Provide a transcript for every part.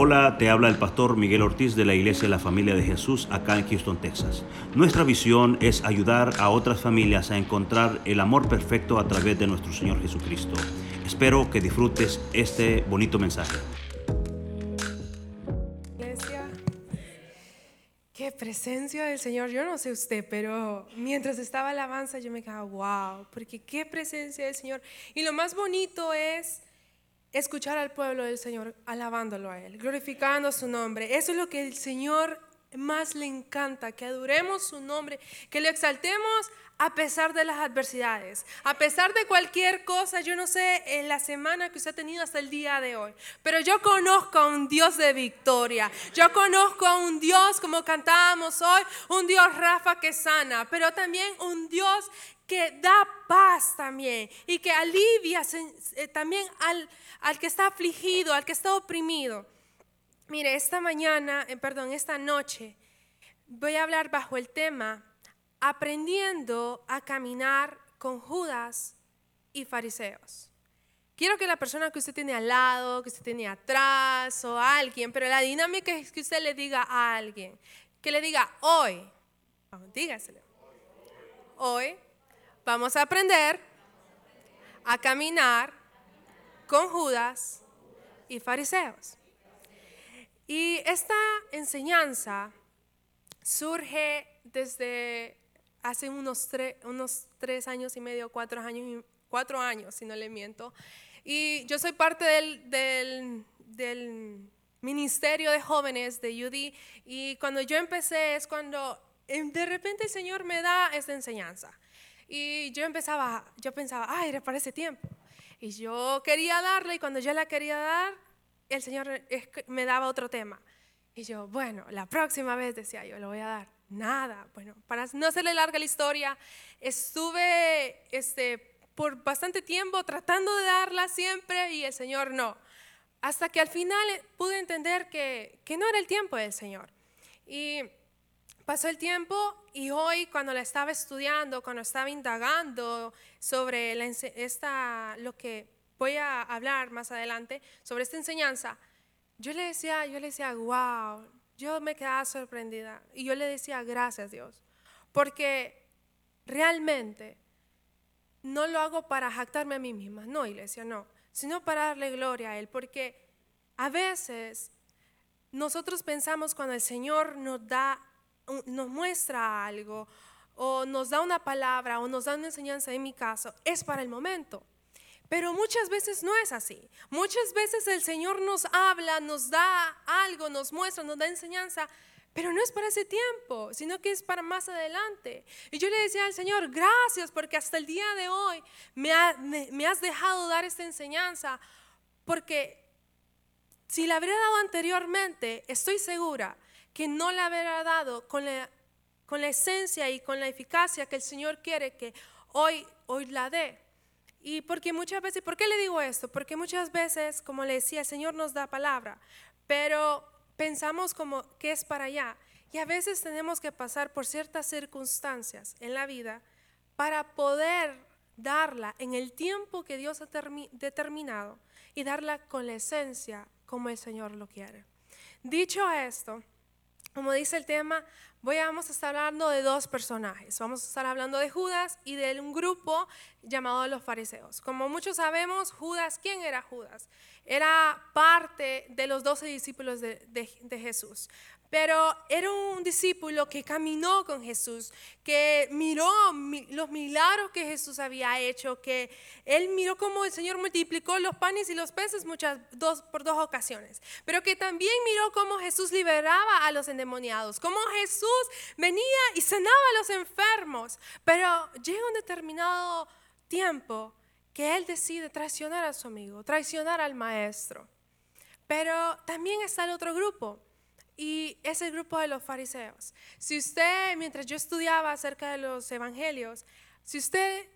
Hola, te habla el pastor Miguel Ortiz de la Iglesia de la Familia de Jesús acá en Houston, Texas. Nuestra visión es ayudar a otras familias a encontrar el amor perfecto a través de nuestro Señor Jesucristo. Espero que disfrutes este bonito mensaje. Iglesia, qué presencia del Señor. Yo no sé usted, pero mientras estaba alabanza yo me quedaba, wow, porque qué presencia del Señor. Y lo más bonito es escuchar al pueblo del Señor alabándolo a Él, glorificando su nombre. Eso es lo que el Señor más le encanta, que adoremos su nombre, que lo exaltemos a pesar de las adversidades, a pesar de cualquier cosa, yo no sé en la semana que usted ha tenido hasta el día de hoy, pero yo conozco a un Dios de victoria, yo conozco a un Dios como cantábamos hoy, un Dios Rafa que sana, pero también un Dios que da paz también y que alivia eh, también al, al que está afligido, al que está oprimido. Mire, esta mañana, eh, perdón, esta noche, voy a hablar bajo el tema aprendiendo a caminar con Judas y fariseos. Quiero que la persona que usted tiene al lado, que usted tiene atrás o alguien, pero la dinámica es que usted le diga a alguien, que le diga hoy, dígaselo, hoy Vamos a aprender a caminar con Judas y fariseos. Y esta enseñanza surge desde hace unos, unos tres años y medio, cuatro años, cuatro años, si no le miento. Y yo soy parte del, del, del ministerio de jóvenes de UD. Y cuando yo empecé es cuando em, de repente el Señor me da esta enseñanza. Y yo empezaba, yo pensaba, ay, era para ese tiempo. Y yo quería darle y cuando yo la quería dar, el Señor me daba otro tema. Y yo, bueno, la próxima vez decía yo, lo voy a dar. Nada. Bueno, para no hacerle larga la historia, estuve este, por bastante tiempo tratando de darla siempre y el Señor no. Hasta que al final pude entender que, que no era el tiempo del Señor. Y pasó el tiempo y hoy cuando la estaba estudiando, cuando estaba indagando sobre esta, lo que voy a hablar más adelante, sobre esta enseñanza, yo le decía, yo le decía, wow, yo me quedaba sorprendida y yo le decía, gracias Dios, porque realmente no lo hago para jactarme a mí misma, no, iglesia, no, sino para darle gloria a Él, porque a veces nosotros pensamos cuando el Señor nos da nos muestra algo o nos da una palabra o nos da una enseñanza, en mi caso, es para el momento. Pero muchas veces no es así. Muchas veces el Señor nos habla, nos da algo, nos muestra, nos da enseñanza, pero no es para ese tiempo, sino que es para más adelante. Y yo le decía al Señor, gracias porque hasta el día de hoy me, has dejado dar esta enseñanza, porque si la habría dado anteriormente, estoy segura que no la habrá dado con la, con la esencia y con la eficacia que el Señor quiere que hoy, hoy la dé. Y porque muchas veces, ¿por qué le digo esto? Porque muchas veces, como le decía, el Señor nos da palabra, pero pensamos como que es para allá. Y a veces tenemos que pasar por ciertas circunstancias en la vida para poder darla en el tiempo que Dios ha determinado y darla con la esencia como el Señor lo quiere. Dicho esto, como dice el tema, vamos a estar hablando de dos personajes. Vamos a estar hablando de Judas y de un grupo llamado los fariseos. Como muchos sabemos, Judas, ¿quién era Judas? Era parte de los doce discípulos de Jesús pero era un discípulo que caminó con Jesús, que miró los milagros que Jesús había hecho, que él miró cómo el Señor multiplicó los panes y los peces muchas, dos, por dos ocasiones, pero que también miró cómo Jesús liberaba a los endemoniados, cómo Jesús venía y sanaba a los enfermos, pero llega un determinado tiempo que él decide traicionar a su amigo, traicionar al maestro. Pero también está el otro grupo, y es el grupo de los fariseos. Si usted, mientras yo estudiaba acerca de los evangelios, si usted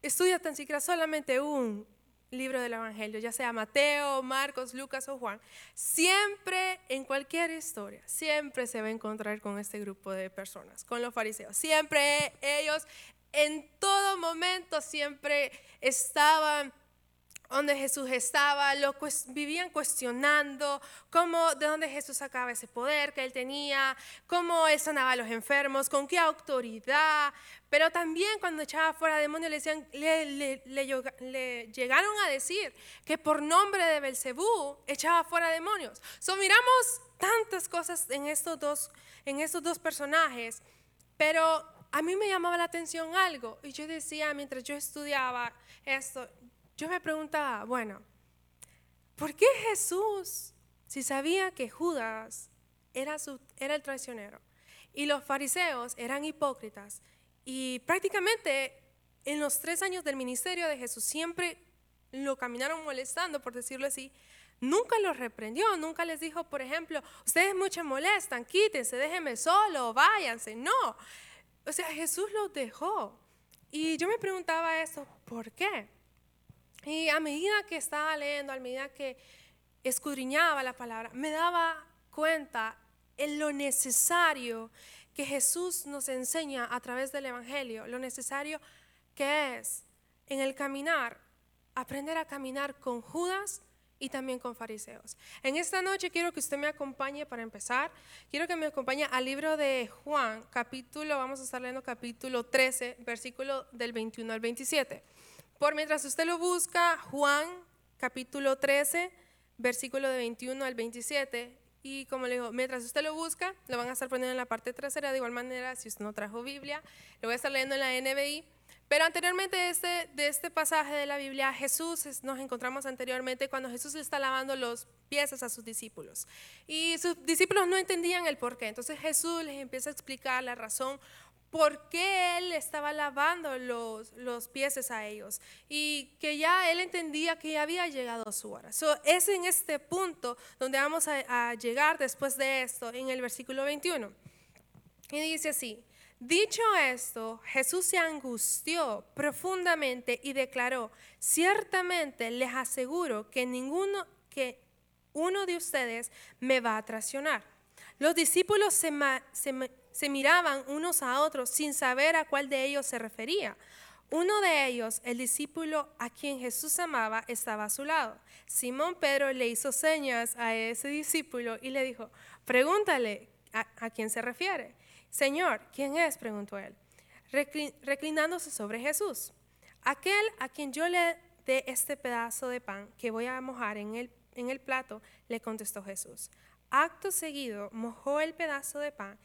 estudia tan siquiera solamente un libro del evangelio, ya sea Mateo, Marcos, Lucas o Juan, siempre en cualquier historia, siempre se va a encontrar con este grupo de personas, con los fariseos. Siempre ellos, en todo momento, siempre estaban donde Jesús estaba, lo vivían cuestionando cómo, de dónde Jesús sacaba ese poder que él tenía, cómo él sanaba a los enfermos, con qué autoridad. Pero también cuando echaba fuera demonios le, decían, le, llegaron a decir que por nombre de Belcebú echaba fuera demonios. So, miramos tantas cosas en estos dos, en estos dos personajes, pero a mí me llamaba la atención algo y yo decía mientras yo estudiaba esto, yo me preguntaba, bueno, ¿por qué Jesús, si sabía que Judas era, su, era el traicionero y los fariseos eran hipócritas y prácticamente en los tres años del ministerio de Jesús siempre lo caminaron molestando, por decirlo así, nunca los reprendió, nunca les dijo, por ejemplo, ustedes mucho molestan, quítense, déjenme solo, váyanse. No, o sea, Jesús los dejó. Y yo me preguntaba eso, ¿por qué? Y a medida que estaba leyendo, a medida que escudriñaba la palabra, me daba cuenta en lo necesario que Jesús nos enseña a través del Evangelio, lo necesario que es en el caminar, aprender a caminar con Judas y también con fariseos. En esta noche quiero que usted me acompañe para empezar. Quiero que me acompañe al libro de Juan, capítulo, vamos a estar leyendo capítulo 13, versículo del 21 al 27. Por mientras usted lo busca, Juan capítulo 13, versículo de 21 al 27. Y como le digo, mientras usted lo busca, lo van a estar poniendo en la parte trasera. De igual manera, si usted no trajo Biblia, lo voy a estar leyendo en la NBI. Pero anteriormente de este, de este pasaje de la Biblia, Jesús, nos encontramos anteriormente cuando Jesús le está lavando los pies a sus discípulos. Y sus discípulos no entendían el por qué. Entonces Jesús les empieza a explicar la razón por qué él estaba lavando los, los pies a ellos y que ya él entendía que ya había llegado su hora. es en este punto donde vamos a, llegar después de esto, en el versículo 21. Y dice así, dicho esto, Jesús se angustió profundamente y declaró, ciertamente les aseguro que ninguno, que uno de ustedes me va a traicionar. Los discípulos se, se, se miraban unos a otros sin saber a cuál de ellos se refería. Uno de ellos, el discípulo a quien Jesús amaba, estaba a su lado. Simón Pedro le hizo señas a ese discípulo y le dijo, pregúntale a, quién se refiere. Señor, ¿quién es? preguntó él, reclinándose sobre Jesús. Aquel a quien yo le dé este pedazo de pan que voy a mojar en el, en el plato, le contestó Jesús. Acto seguido, mojó el pedazo de pan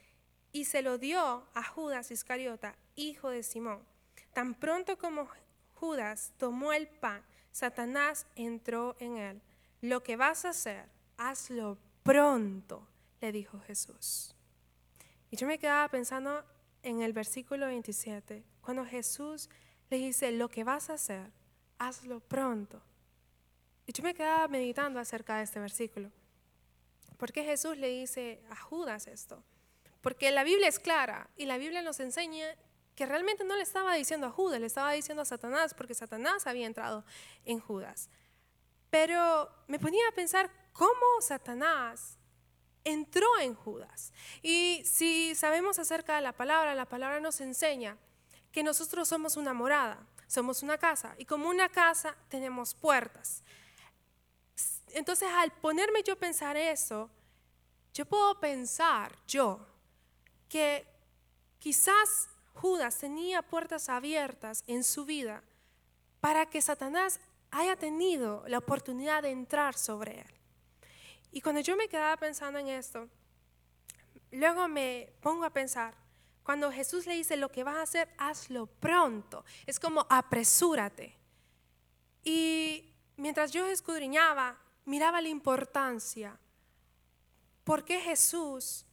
y se lo dio a Judas Iscariota, hijo de Simón. Tan pronto como Judas tomó el pan, Satanás entró en él. Lo que vas a hacer, hazlo pronto, le dijo Jesús. Y yo me quedaba pensando en el versículo 27, cuando Jesús le dice, lo que vas a hacer, hazlo pronto. Y yo me quedaba meditando acerca de este versículo. ¿Por qué Jesús le dice a Judas esto? Porque la Biblia es clara y la Biblia nos enseña que realmente no le estaba diciendo a Judas, le estaba diciendo a Satanás, porque Satanás había entrado en Judas. Pero me ponía a pensar cómo Satanás entró en Judas. Y si sabemos acerca de la palabra, la palabra nos enseña que nosotros somos una morada, somos una casa, y como una casa tenemos puertas. Entonces, al ponerme yo a pensar eso, yo puedo pensar, yo, que quizás Judas tenía puertas abiertas en su vida para que Satanás haya tenido la oportunidad de entrar sobre él. Y cuando yo me quedaba pensando en esto, luego me pongo a pensar, cuando Jesús le dice lo que vas a hacer, hazlo pronto. Es como apresúrate. Y mientras yo escudriñaba, miraba la importancia. ¿Por qué Jesús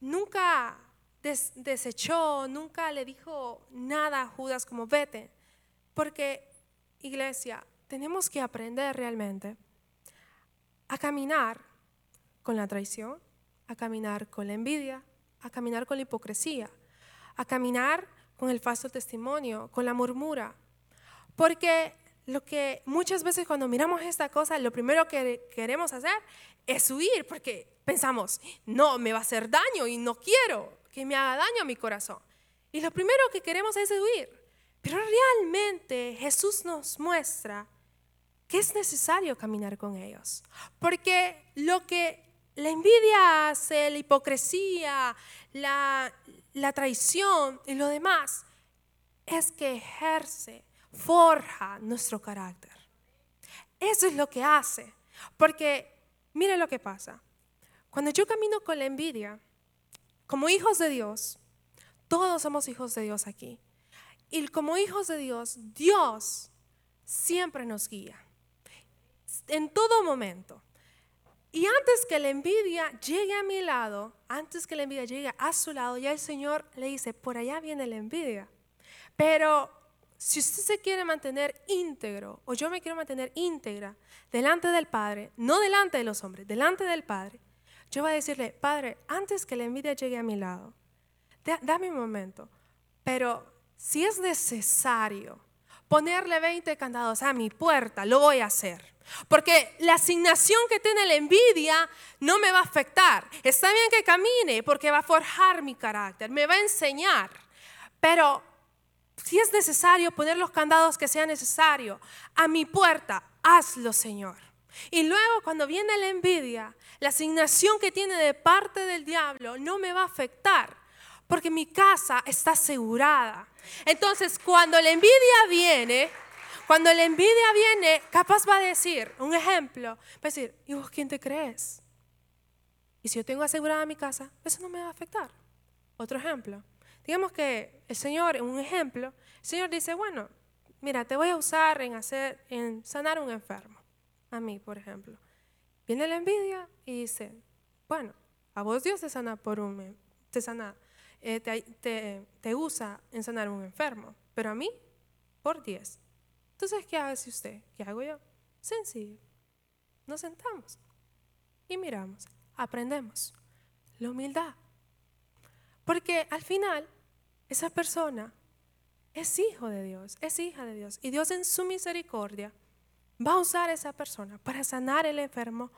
nunca desechó, nunca le dijo nada a Judas como vete. Porque, iglesia, tenemos que aprender realmente a caminar con la traición, a caminar con la envidia, a caminar con la hipocresía, a caminar con el falso testimonio, con la murmura. Porque lo que muchas veces cuando miramos esta cosa, lo primero que queremos hacer es huir, porque pensamos, no, me va a hacer daño y no quiero que me haga daño a mi corazón. Y lo primero que queremos es huir. Pero realmente Jesús nos muestra que es necesario caminar con ellos. Porque lo que la envidia hace, la hipocresía, la, la traición y lo demás, es que ejerce, forja nuestro carácter. Eso es lo que hace. Porque mire lo que pasa. Cuando yo camino con la envidia, como hijos de Dios, todos somos hijos de Dios aquí. Y como hijos de Dios, Dios siempre nos guía. En todo momento. Y antes que la envidia llegue a mi lado, antes que la envidia llegue a su lado, ya el Señor le dice, por allá viene la envidia. Pero si usted se quiere mantener íntegro, o yo me quiero mantener íntegra delante del Padre, no delante de los hombres, delante del Padre, yo voy a decirle, Padre, antes que la envidia llegue a mi lado, dame un momento, pero si es necesario ponerle 20 candados a mi puerta, lo voy a hacer. Porque la asignación que tiene la envidia no me va a afectar. Está bien que camine porque va a forjar mi carácter, me va a enseñar. Pero si es necesario poner los candados que sea necesario a mi puerta, hazlo, Señor. Y luego cuando viene la envidia, la asignación que tiene de parte del diablo no me va a afectar porque mi casa está asegurada. Entonces, cuando la envidia viene, cuando la envidia viene, capaz va a decir, un ejemplo, va a decir, ¿y vos quién te crees? Y si yo tengo asegurada mi casa, eso no me va a afectar. Otro ejemplo. Digamos que el Señor, un ejemplo, el Señor dice, bueno, mira, te voy a usar en hacer, en sanar un enfermo. A mí, por ejemplo. Viene la envidia y dice, bueno, a vos Dios te sana por un, te sana, eh, te, te, te usa en sanar un enfermo, pero a mí por diez. Entonces, ¿qué hace usted? ¿Qué hago yo? Sencillo. Nos sentamos y miramos, aprendemos la humildad. Porque al final, esa persona es hijo de Dios, es hija de Dios. Y Dios en su misericordia va a usar a esa persona para sanar el enfermo.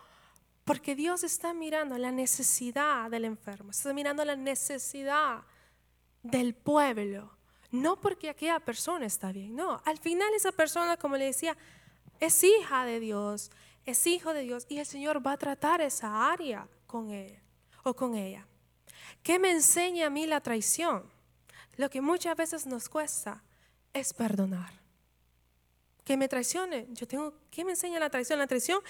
Porque Dios está mirando la necesidad del enfermo, está mirando la necesidad del pueblo no porque aquella persona está bien, no. Al final esa persona, como le decía, es hija de Dios, es hijo de Dios y el Señor va a tratar esa área con él o con ella. ¿Qué me enseña a mí la traición? Lo que muchas veces nos cuesta es perdonar. Que me traicione, yo tengo, ¿qué me enseña la traición? La traición,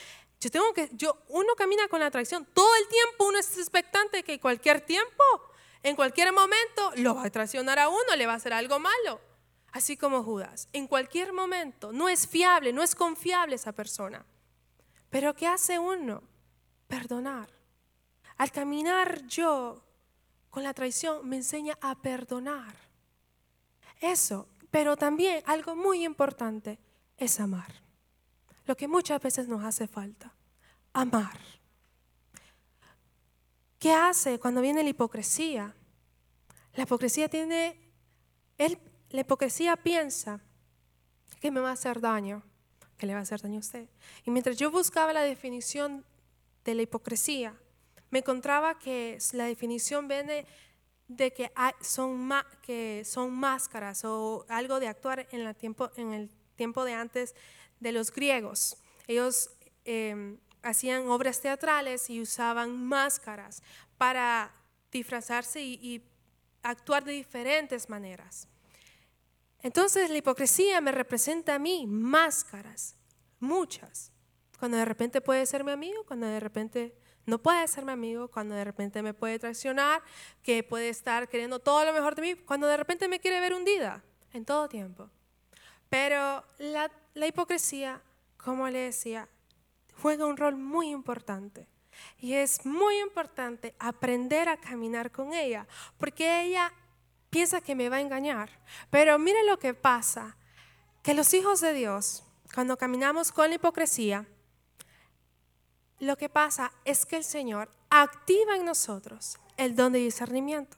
yo tengo que, yo, uno camina con la traición, todo el tiempo uno es expectante que cualquier tiempo en cualquier momento lo va a traicionar a uno, le va a hacer algo malo. Así como Judas. En cualquier momento no es fiable, no es confiable esa persona. Pero ¿qué hace uno? Perdonar. Al caminar yo con la traición me enseña a perdonar. Eso. Pero también algo muy importante es amar. Lo que muchas veces nos hace falta. Amar. ¿Qué hace cuando viene la hipocresía? La hipocresía tiene, la hipocresía piensa que me va a hacer daño, que le va a hacer daño a usted. Y mientras yo buscaba la definición de la hipocresía, me encontraba que la definición viene de que, son, que son máscaras o algo de actuar en, la tiempo, en el tiempo de antes de los griegos. Ellos em, hacían obras teatrales y usaban máscaras para disfrazarse y, actuar de diferentes maneras. Entonces la hipocresía me representa a mí máscaras, muchas. Cuando de repente puede ser mi amigo, cuando de repente no puede ser mi amigo, cuando de repente me puede traicionar, que puede estar queriendo todo lo mejor de mí, cuando de repente me quiere ver hundida, en todo tiempo. Pero la, la hipocresía, como le decía, juega un rol muy importante. Y es muy importante aprender a caminar con ella, porque ella piensa que me va a engañar. Pero mire lo que pasa, que los hijos de Dios, cuando caminamos con la hipocresía, lo que pasa es que el Señor activa en nosotros el don de discernimiento.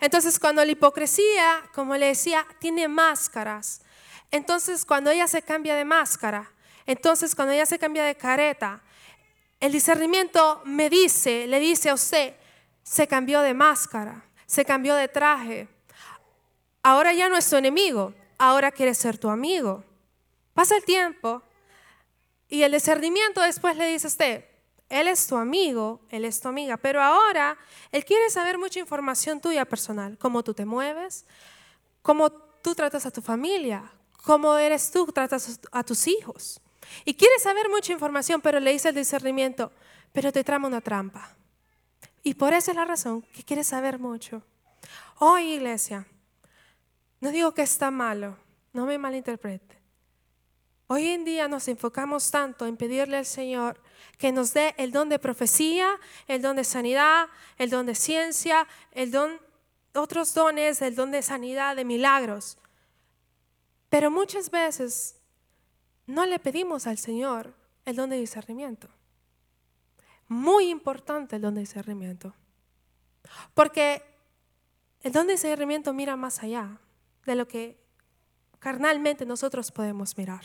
Entonces, cuando la hipocresía, como le decía, tiene máscaras, entonces cuando ella se cambia de máscara, entonces, cuando ella se cambia de careta, el discernimiento me dice, le dice a usted, se cambió de máscara, se cambió de traje. Ahora ya no es tu enemigo, ahora quiere ser tu amigo. Pasa el tiempo Y el discernimiento después le dice a usted, él es tu amigo, él es tu amiga, pero ahora él quiere saber mucha información tuya personal, cómo tú te mueves, cómo tú tratas a tu familia, cómo eres tú, tratas a tus hijos. Y quiere saber mucha información, pero le dice el discernimiento, pero te trama una trampa. Y por esa es la razón que quiere saber mucho. Hoy, iglesia, no digo que está malo, no me malinterprete. Hoy en día nos enfocamos tanto en pedirle al Señor que nos dé el don de profecía, el don de sanidad, el don de ciencia, el don, otros dones, el don de sanidad, de milagros. Pero muchas veces no le pedimos al Señor el don de discernimiento. Muy importante el don de discernimiento. Porque el don de discernimiento mira más allá de lo que carnalmente nosotros podemos mirar.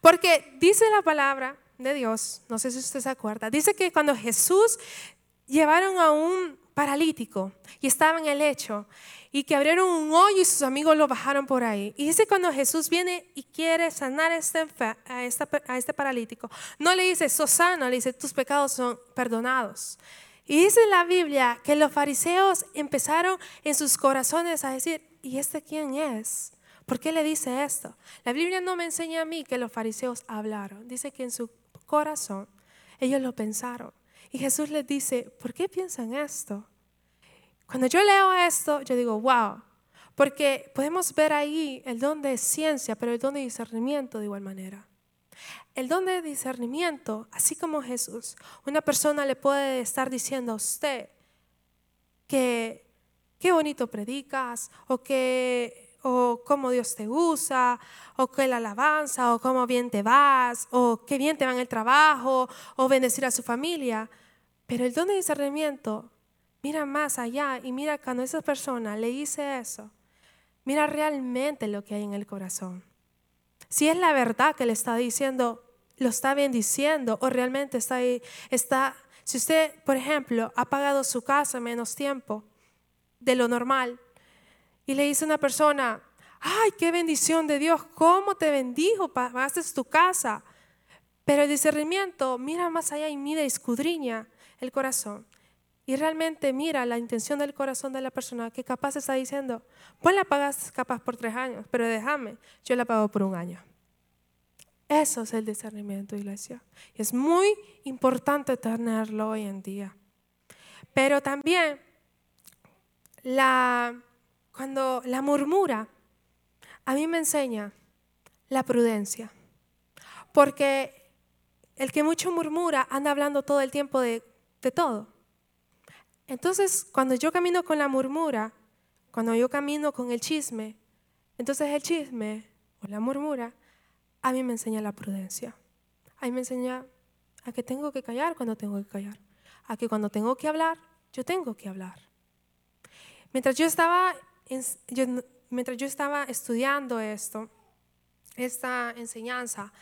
Porque dice la palabra de Dios, no sé si usted se acuerda, dice que cuando Jesús llevaron a un paralítico y estaba en el lecho y que abrieron un hoyo y sus amigos lo bajaron por ahí. Y dice cuando Jesús viene y quiere sanar a este, a este paralítico, no le dice, sos sano, le dice, tus pecados son perdonados. Y dice la Biblia que los fariseos empezaron en sus corazones a decir, ¿y este quién es? ¿Por qué le dice esto? La Biblia no me enseña a mí que los fariseos hablaron. Dice que en su corazón ellos lo pensaron. Y Jesús les dice, ¿por qué piensan esto? Cuando yo leo esto, yo digo, wow, porque podemos ver ahí el don de ciencia, pero el don de discernimiento de igual manera. El don de discernimiento, así como Jesús, una persona le puede estar diciendo a usted que qué bonito predicas o que o cómo Dios te usa, o qué la alabanza, o cómo bien te vas, o qué bien te va en el trabajo, o bendecir a su familia. Pero el don de discernimiento mira más allá y mira cuando esa persona le dice eso, mira realmente lo que hay en el corazón. Si es la verdad que le está diciendo, lo está bendiciendo, o realmente está, está si usted, por ejemplo, ha pagado su casa menos tiempo de lo normal, y le dice a una persona, ay, qué bendición de Dios, cómo te bendijo, pagaste tu casa. Pero el discernimiento mira más allá y mira y escudriña el corazón. Y realmente mira la intención del corazón de la persona que capaz está diciendo, pues la pagas capaz por tres años, pero déjame, yo la pago por un año. Eso es el discernimiento, iglesia. Y es muy importante tenerlo hoy en día. Pero también la cuando la murmura, a mí me enseña la prudencia. Porque el que mucho murmura anda hablando todo el tiempo de, todo. Entonces, cuando yo camino con la murmura, cuando yo camino con el chisme, entonces el chisme o la murmura a mí me enseña la prudencia. A mí me enseña a que tengo que callar cuando tengo que callar. A que cuando tengo que hablar, yo tengo que hablar. Mientras yo estaba mientras yo estaba estudiando esto, esta enseñanza,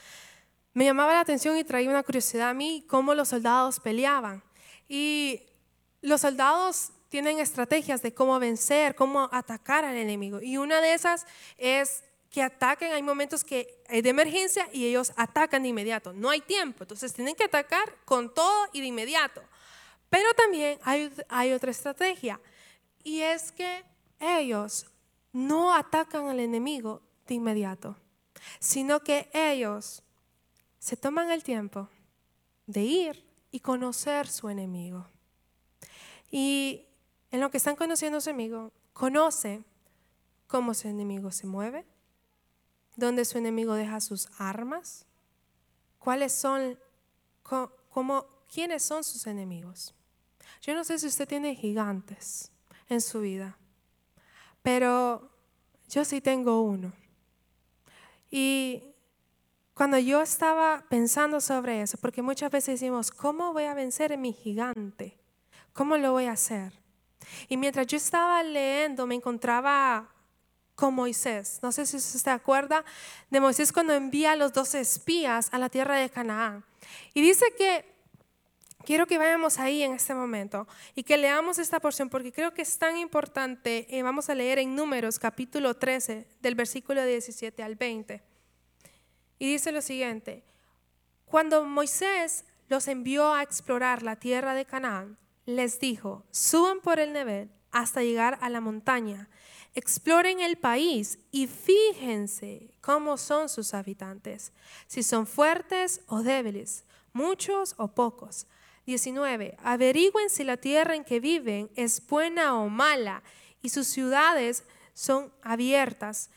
me llamaba la atención y traía una curiosidad a mí cómo los soldados peleaban. Y los soldados tienen estrategias de cómo vencer, cómo atacar al enemigo. Y una de esas es que ataquen, hay momentos que hay de emergencia y ellos atacan de inmediato. No hay tiempo, entonces tienen que atacar con todo y de inmediato. Pero también hay, hay otra estrategia y es que ellos no atacan al enemigo de inmediato, sino que ellos se toman el tiempo de ir y conocer su enemigo. Y en lo que están conociendo a su enemigo, conoce cómo su enemigo se mueve, dónde su enemigo deja sus armas, cuáles son, cómo, quiénes son sus enemigos. Yo no sé si usted tiene gigantes en su vida. Pero yo sí tengo uno. Y cuando yo estaba pensando sobre eso, porque muchas veces decimos, ¿cómo voy a vencer a mi gigante? ¿Cómo lo voy a hacer? Y mientras yo estaba leyendo, me encontraba con Moisés. No sé si usted se acuerda de Moisés cuando envía a los dos espías a la tierra de Canaán. Y dice que Quiero que vayamos ahí en este momento y que leamos esta porción porque creo que es tan importante. Eh, vamos a leer en Números capítulo 13 del versículo 17 al 20. Y dice lo siguiente, Cuando Moisés los envió a explorar la tierra de Canaán, les dijo, suban por el Nebel hasta llegar a la montaña, exploren el país y fíjense cómo son sus habitantes, si son fuertes o débiles, muchos o pocos. 19. Averigüen si la tierra en que viven es buena o mala y sus ciudades son abiertas.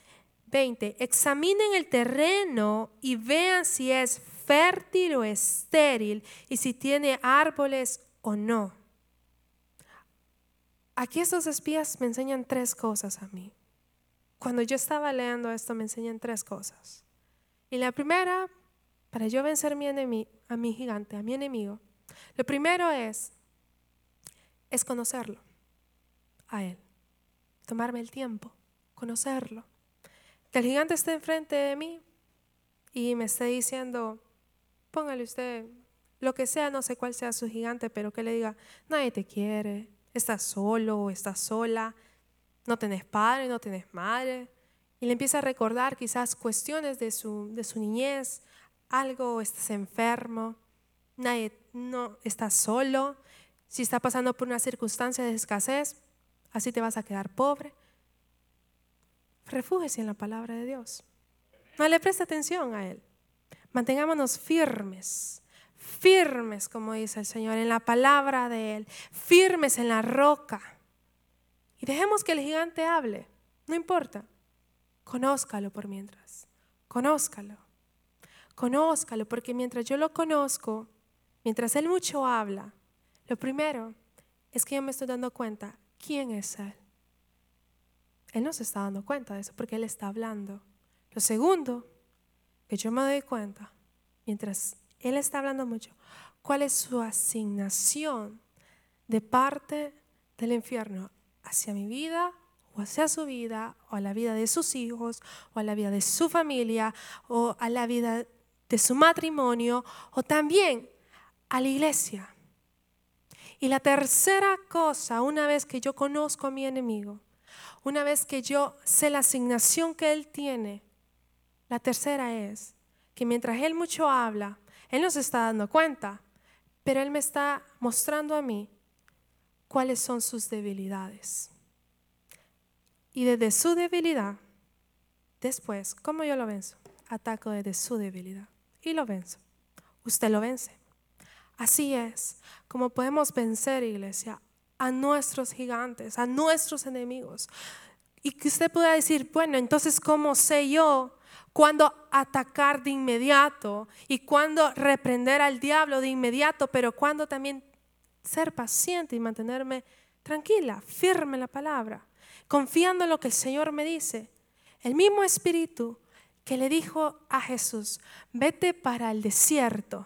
20. Examinen el terreno y vean si es fértil o estéril y si tiene árboles o no. Aquí estos espías me enseñan tres cosas a mí. Cuando yo estaba leyendo esto me enseñan tres cosas. Y la primera, para yo vencer mi a mi gigante, a mi enemigo, lo primero es, es conocerlo, a él. Tomarme el tiempo, conocerlo. Que el gigante esté enfrente de mí y me esté diciendo, póngale usted lo que sea, no sé cuál sea su gigante, pero que le diga, nadie te quiere, estás solo estás sola, no tenés padre, no tenés madre. Y le empieza a recordar quizás cuestiones de su, de su niñez, algo, estás enfermo, nadie, no estás solo. Si está pasando por una circunstancia de escasez, así te vas a quedar pobre. Refúgese en la palabra de Dios. No le preste atención a Él. Mantengámonos firmes firmes, como dice el Señor, en la palabra de Él, firmes en la roca. Y dejemos que el gigante hable, no importa. Conózcalo por mientras, conózcalo, conózcalo, porque mientras yo lo conozco, mientras Él mucho habla, lo primero es que yo me estoy dando cuenta quién es Él. Él no se está dando cuenta de eso porque Él está hablando. Lo segundo, que yo me doy cuenta, mientras él está hablando mucho. ¿Cuál es su asignación de parte del infierno hacia mi vida o hacia su vida o a la vida de sus hijos o a la vida de su familia o a la vida de su matrimonio o también a la iglesia? Y la tercera cosa, una vez que yo conozco a mi enemigo, una vez que yo sé la asignación que él tiene, la tercera es que mientras él mucho habla, él no se está dando cuenta, pero Él me está mostrando a mí cuáles son sus debilidades. Y desde su debilidad, después, ¿cómo yo lo venzo? Ataco desde su debilidad y lo venzo. Usted lo vence. Así es como podemos vencer, iglesia, a nuestros gigantes, a nuestros enemigos. Y que usted pueda decir, bueno, entonces, ¿cómo sé yo cuándo atacar de inmediato y cuándo reprender al diablo de inmediato, pero cuándo también ser paciente y mantenerme tranquila, firme en la palabra, confiando en lo que el Señor me dice. El mismo espíritu que le dijo a Jesús, vete para el desierto,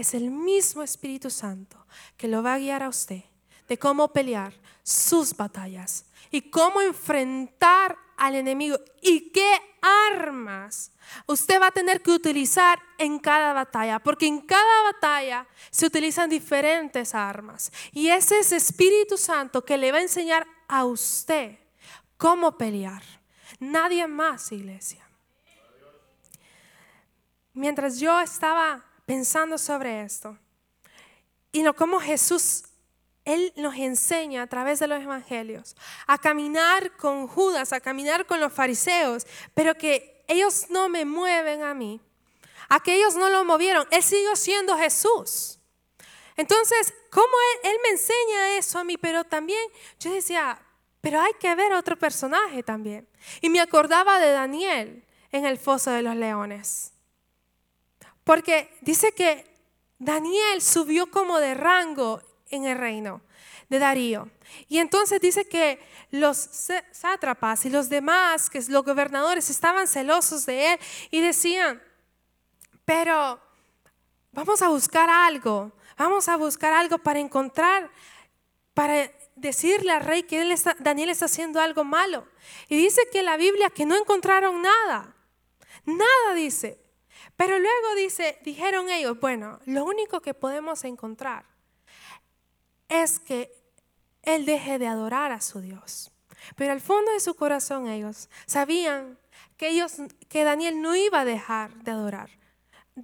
es el mismo Espíritu Santo que lo va a guiar a usted de cómo pelear sus batallas y cómo enfrentar al enemigo y qué armas usted va a tener que utilizar en cada batalla, porque en cada batalla se utilizan diferentes armas. Y ese es Espíritu Santo que le va a enseñar a usted cómo pelear. Nadie más, iglesia. Mientras yo estaba pensando sobre esto y lo cómo Jesús él nos enseña a través de los evangelios a caminar con Judas, a caminar con los fariseos, pero que ellos no me mueven a mí. A que ellos no lo movieron. Él siguió siendo Jesús. Entonces, ¿cómo él, él me enseña eso a mí? Pero también yo decía, pero hay que ver otro personaje también. Y me acordaba de Daniel en el foso de los leones. Porque dice que Daniel subió como de rango en el reino de Darío. Y entonces dice que los sátrapas y los demás, que los gobernadores, estaban celosos de él y decían, pero vamos a buscar algo, vamos a buscar algo para encontrar, para decirle al rey que Daniel está haciendo algo malo. Y dice que la Biblia que no encontraron nada, nada dice. Pero luego dice, dijeron ellos, bueno, lo único que podemos encontrar es que él deje de adorar a su Dios. Pero al fondo de su corazón ellos sabían que, ellos, que Daniel no iba a dejar de adorar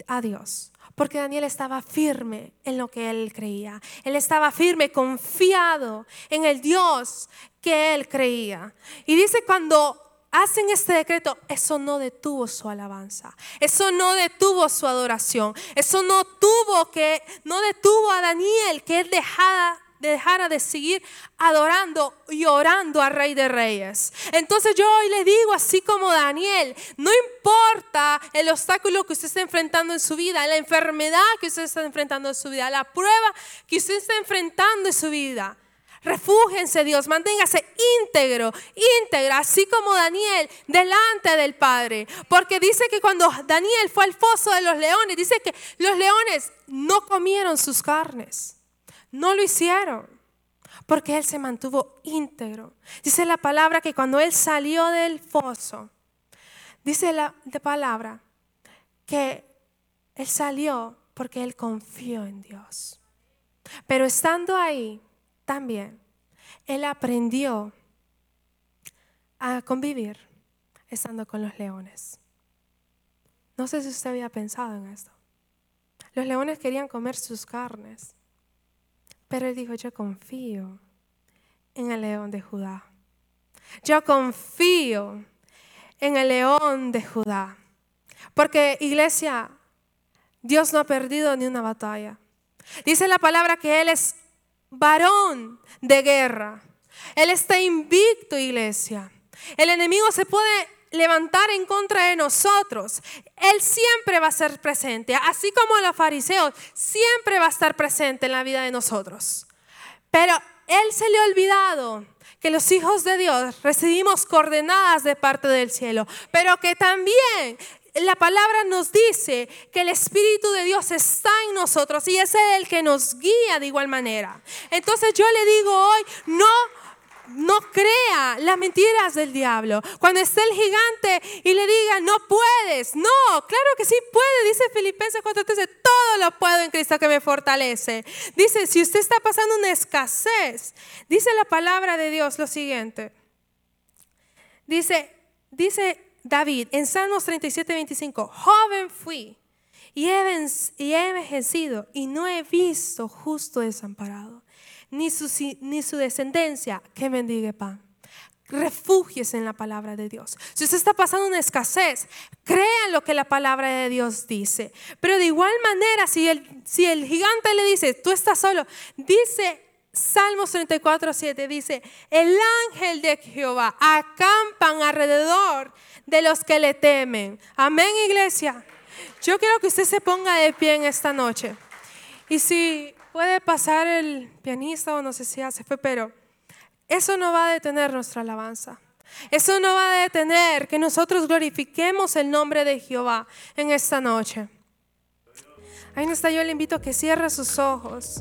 a Dios. Porque Daniel estaba firme en lo que él creía. Él estaba firme, confiado en el Dios que él creía. Y dice cuando hacen este decreto, eso no detuvo su alabanza. Eso no detuvo su adoración. Eso no tuvo que no detuvo a Daniel que él dejara dejara de seguir adorando y orando al Rey de Reyes. Entonces yo hoy le digo, así como Daniel, no importa el obstáculo que usted esté enfrentando en su vida, la enfermedad que usted está enfrentando en su vida, la prueba que usted está enfrentando en su vida. Refúgense Dios, manténgase íntegro, íntegra, así como Daniel, delante del Padre. Porque dice que cuando Daniel fue al foso de los leones, dice que los leones no comieron sus carnes. No lo hicieron porque él se mantuvo íntegro. Dice la palabra que cuando él salió del foso, dice la palabra que él salió porque él confió en Dios. Pero estando ahí también, él aprendió a convivir estando con los leones. No sé si usted había pensado en esto. Los leones querían comer sus carnes. Pero él dijo, yo confío en el león de Judá. Yo confío en el león de Judá. Porque iglesia, Dios no ha perdido ni una batalla. Dice la palabra que Él es varón de guerra. Él está invicto, iglesia. El enemigo se puede levantar en contra de nosotros, Él siempre va a ser presente. Así como los fariseos, siempre va a estar presente en la vida de nosotros. Pero Él se le ha olvidado que los hijos de Dios recibimos coordenadas de parte del cielo, pero que también la palabra nos dice que el Espíritu de Dios está en nosotros y es el que nos guía de igual manera. Entonces yo le digo hoy, no no crea las mentiras del diablo. Cuando esté el gigante y le diga, no puedes, no, claro que sí puede, dice Filipenses 4:13, todo lo puedo en Cristo que me fortalece. Dice, si usted está pasando una escasez, dice la palabra de Dios lo siguiente. Dice, dice David en Salmos 37, 25, joven fui y he, y he envejecido y no he visto justo desamparado ni su, ni su descendencia que mendigue pan. Refúgiese en la palabra de Dios. Si usted está pasando una escasez, crea lo que la palabra de Dios dice. Pero de igual manera, si el, si el gigante le dice, tú estás solo, dice Salmos 34, 7, dice, el ángel de Jehová acampan alrededor de los que le temen. Amén, iglesia. Yo quiero que usted se ponga de pie en esta noche. Y si Puede pasar el pianista o no sé si ya se fue, pero eso no va a detener nuestra alabanza. Eso no va a detener que nosotros glorifiquemos el nombre de Jehová en esta noche. Ahí no está, yo le invito a que cierre sus ojos.